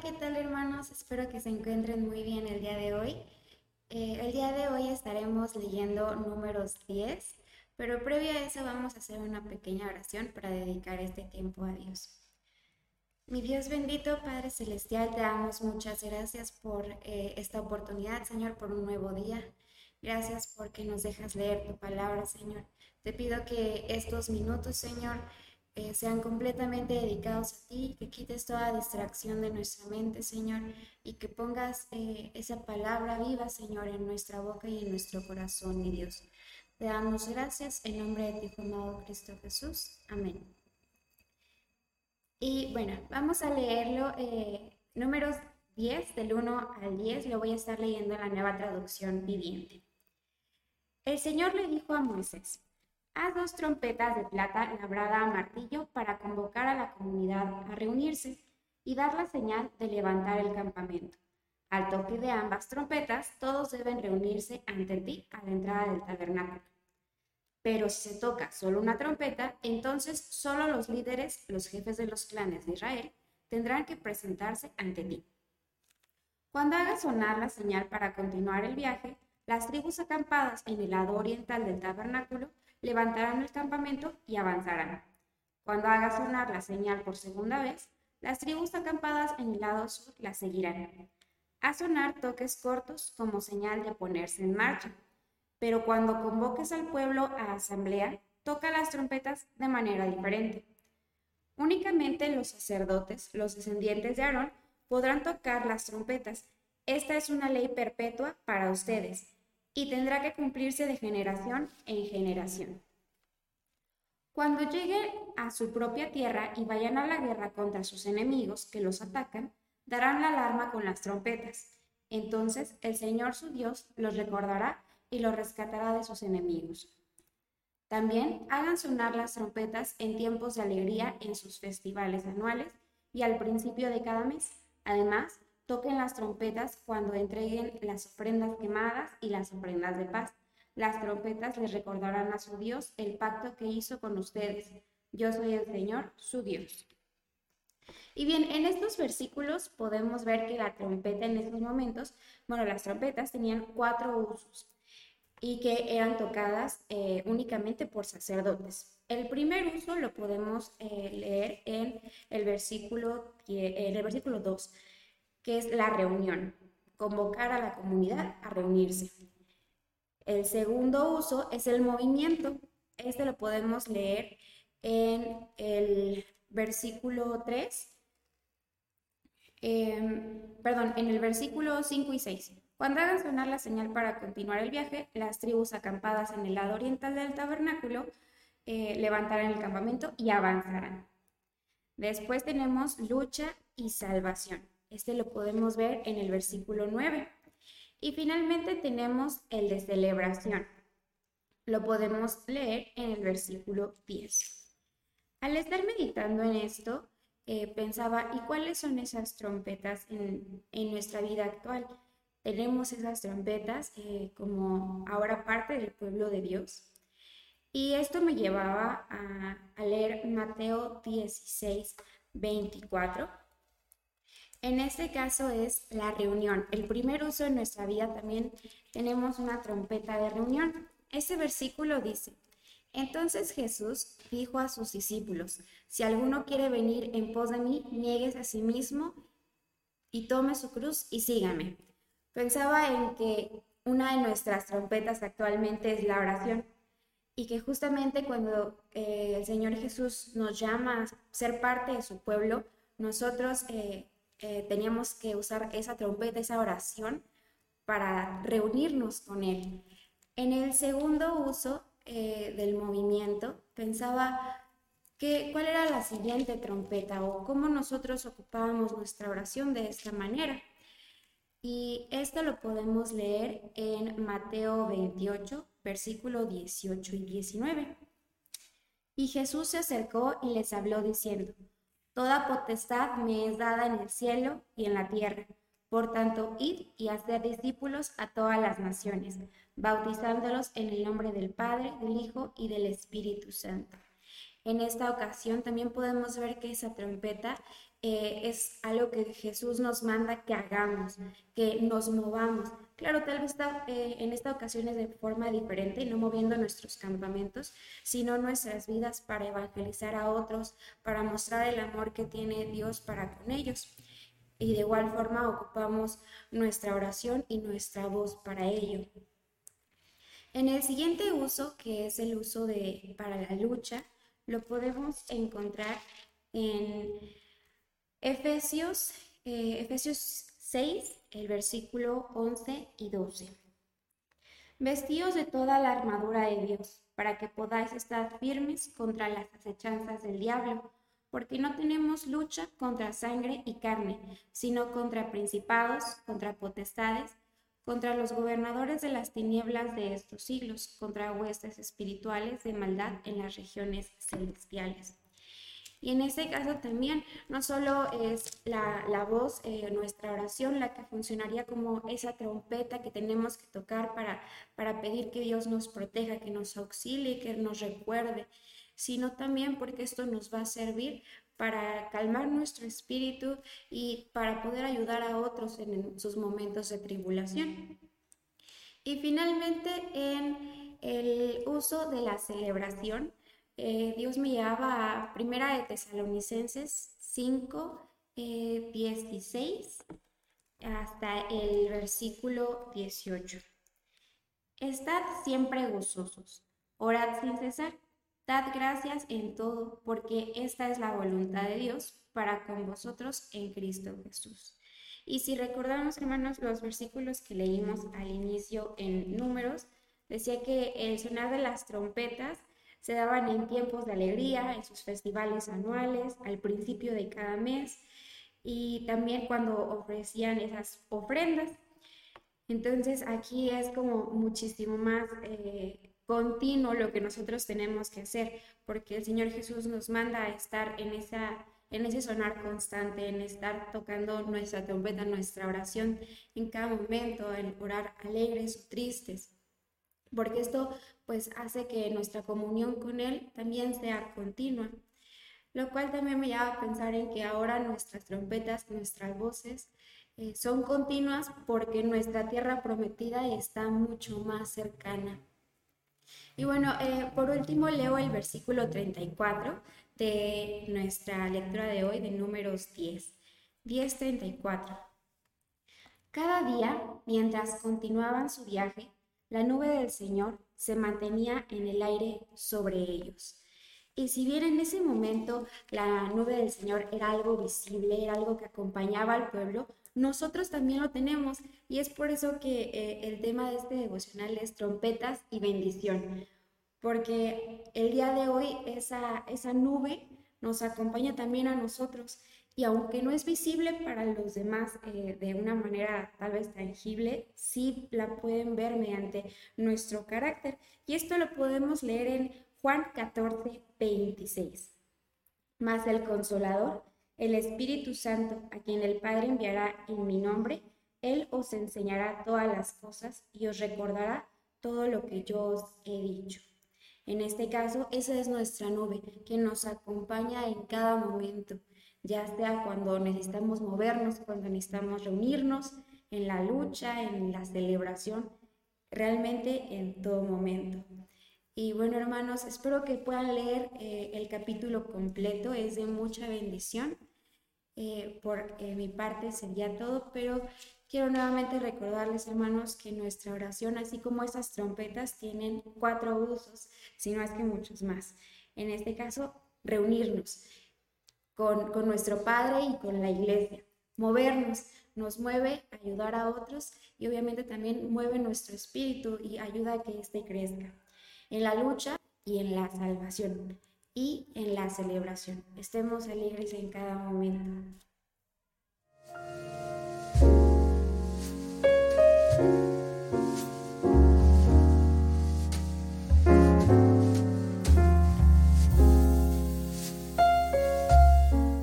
¿qué tal hermanos? Espero que se encuentren muy bien el día de hoy. Eh, el día de hoy estaremos leyendo números 10, pero previo a eso vamos a hacer una pequeña oración para dedicar este tiempo a Dios. Mi Dios bendito, Padre Celestial, te damos muchas gracias por eh, esta oportunidad, Señor, por un nuevo día. Gracias porque nos dejas leer tu palabra, Señor. Te pido que estos minutos, Señor, eh, sean completamente dedicados a ti, que quites toda distracción de nuestra mente, Señor, y que pongas eh, esa palabra viva, Señor, en nuestra boca y en nuestro corazón, mi Dios. Te damos gracias en nombre de ti, amado Cristo Jesús. Amén. Y bueno, vamos a leerlo, eh, números 10, del 1 al 10, lo voy a estar leyendo en la nueva traducción viviente. El Señor le dijo a Moisés, Haz dos trompetas de plata labrada a martillo para convocar a la comunidad a reunirse y dar la señal de levantar el campamento. Al toque de ambas trompetas, todos deben reunirse ante ti a la entrada del tabernáculo. Pero si se toca solo una trompeta, entonces solo los líderes, los jefes de los clanes de Israel, tendrán que presentarse ante ti. Cuando hagas sonar la señal para continuar el viaje, las tribus acampadas en el lado oriental del tabernáculo levantarán el campamento y avanzarán. Cuando haga sonar la señal por segunda vez, las tribus acampadas en el lado sur la seguirán. A sonar toques cortos como señal de ponerse en marcha. Pero cuando convoques al pueblo a asamblea, toca las trompetas de manera diferente. Únicamente los sacerdotes, los descendientes de Aarón, podrán tocar las trompetas. Esta es una ley perpetua para ustedes y tendrá que cumplirse de generación en generación. Cuando lleguen a su propia tierra y vayan a la guerra contra sus enemigos que los atacan, darán la alarma con las trompetas. Entonces el Señor su Dios los recordará y los rescatará de sus enemigos. También hagan sonar las trompetas en tiempos de alegría en sus festivales anuales y al principio de cada mes. Además, Toquen las trompetas cuando entreguen las ofrendas quemadas y las ofrendas de paz. Las trompetas les recordarán a su Dios el pacto que hizo con ustedes. Yo soy el Señor, su Dios. Y bien, en estos versículos podemos ver que la trompeta en estos momentos, bueno, las trompetas tenían cuatro usos y que eran tocadas eh, únicamente por sacerdotes. El primer uso lo podemos eh, leer en el versículo, en el versículo 2 que es la reunión, convocar a la comunidad a reunirse. El segundo uso es el movimiento. Este lo podemos leer en el versículo 3, em, perdón, en el versículo 5 y 6. Cuando hagan sonar la señal para continuar el viaje, las tribus acampadas en el lado oriental del tabernáculo eh, levantarán el campamento y avanzarán. Después tenemos lucha y salvación. Este lo podemos ver en el versículo 9. Y finalmente tenemos el de celebración. Lo podemos leer en el versículo 10. Al estar meditando en esto, eh, pensaba, ¿y cuáles son esas trompetas en, nuestra vida actual? Tenemos esas trompetas eh, como ahora parte del pueblo de Dios. Y esto me llevaba a, a leer Mateo 16, 24 en este caso es la reunión. El primer uso en nuestra vida también tenemos una trompeta de reunión. Este versículo dice, entonces Jesús dijo a sus discípulos, si alguno quiere venir en pos de mí, niegues a sí mismo y tome su cruz y sígame. Pensaba en que una de nuestras trompetas actualmente es la oración y que justamente cuando eh, el Señor Jesús nos llama a ser parte de su pueblo, nosotros eh, eh, teníamos que usar esa trompeta, esa oración para reunirnos con Él. En el segundo uso eh, del movimiento, pensaba que, cuál era la siguiente trompeta o cómo nosotros ocupábamos nuestra oración de esta manera. Y esto lo podemos leer en Mateo 28, versículo 18 y 19. Y Jesús se acercó y les habló diciendo, Toda potestad me es dada en el cielo y en la tierra. Por tanto, id y hacer discípulos a todas las naciones, bautizándolos en el nombre del Padre, del Hijo y del Espíritu Santo. En esta ocasión también podemos ver que esa trompeta eh, es algo que Jesús nos manda que hagamos, que nos movamos. Claro, tal vez eh, en esta ocasión es de forma diferente, no moviendo nuestros campamentos, sino nuestras vidas para evangelizar a otros, para mostrar el amor que tiene Dios para con ellos. Y de igual forma ocupamos nuestra oración y nuestra voz para ello. En el siguiente uso, que es el uso para la lucha, lo podemos encontrar en Efesios, eh, Efesios 6, el versículo 11 y 12. Vestíos de toda la armadura de Dios, para que podáis estar firmes contra las acechanzas del diablo, porque no tenemos lucha contra sangre y carne, sino contra principados, contra potestades, contra los gobernadores de las tinieblas de estos siglos, contra huestes espirituales de maldad en las regiones celestiales. Y en este caso también no solo es la, voz, eh, nuestra oración, la que funcionaría como esa trompeta que tenemos que tocar para, para pedir que Dios nos proteja, que nos auxilie, que nos recuerde, sino también porque esto nos va a servir para calmar nuestro espíritu y para poder ayudar a otros en sus momentos de tribulación. Y finalmente en el uso de la celebración, eh, Dios me llevaba a Primera de Tesalonicenses 5, 16 eh, hasta el versículo 18. Estad siempre gozosos, orad sin cesar, dad gracias en todo, porque esta es la voluntad de Dios para con vosotros en Cristo Jesús. Y si recordamos, hermanos, los versículos que leímos al inicio en números, decía que el sonar de las trompetas se daban en tiempos de alegría, en sus festivales anuales, al principio de cada mes y también cuando ofrecían esas ofrendas. Entonces aquí es como muchísimo más eh, continuo lo que nosotros tenemos que hacer, porque el Señor Jesús nos manda a estar en, esa, en ese sonar constante, en estar tocando nuestra trompeta, nuestra oración en cada momento, en orar alegres o tristes porque esto pues hace que nuestra comunión con Él también sea continua, lo cual también me lleva a pensar en que ahora nuestras trompetas, nuestras voces eh, son continuas porque nuestra tierra prometida está mucho más cercana. Y bueno, eh, por último leo el versículo 34 de nuestra lectura de hoy de números 10. 10.34. Cada día, mientras continuaban su viaje, la nube del Señor se mantenía en el aire sobre ellos. Y si bien en ese momento la nube del Señor era algo visible, era algo que acompañaba al pueblo, nosotros también lo tenemos y es por eso que eh, el tema de este devocional es trompetas y bendición, porque el día de hoy esa, esa nube nos acompaña también a nosotros y aunque no es visible para los demás eh, de una manera tal vez tangible, sí la pueden ver mediante nuestro carácter. Y esto lo podemos leer en Juan 14, 26. Más el consolador, el Espíritu Santo, a quien el Padre enviará en mi nombre, Él os enseñará todas las cosas y os recordará todo lo que yo os he dicho. En este caso, esa es nuestra nube que nos acompaña en cada momento ya sea cuando necesitamos movernos, cuando necesitamos reunirnos, en la lucha, en la celebración, realmente en todo momento. Y bueno, hermanos, espero que puedan leer eh, el capítulo completo, es de mucha bendición. Eh, por eh, mi parte sería todo, pero quiero nuevamente recordarles, hermanos, que nuestra oración, así como esas trompetas, tienen cuatro usos, si no es que muchos más. En este caso, reunirnos con, nuestro Padre y con la iglesia. Movernos nos mueve a ayudar a otros y obviamente también mueve nuestro espíritu y ayuda a que éste crezca. En la lucha y en la salvación y en la celebración. Estemos alegres en cada momento.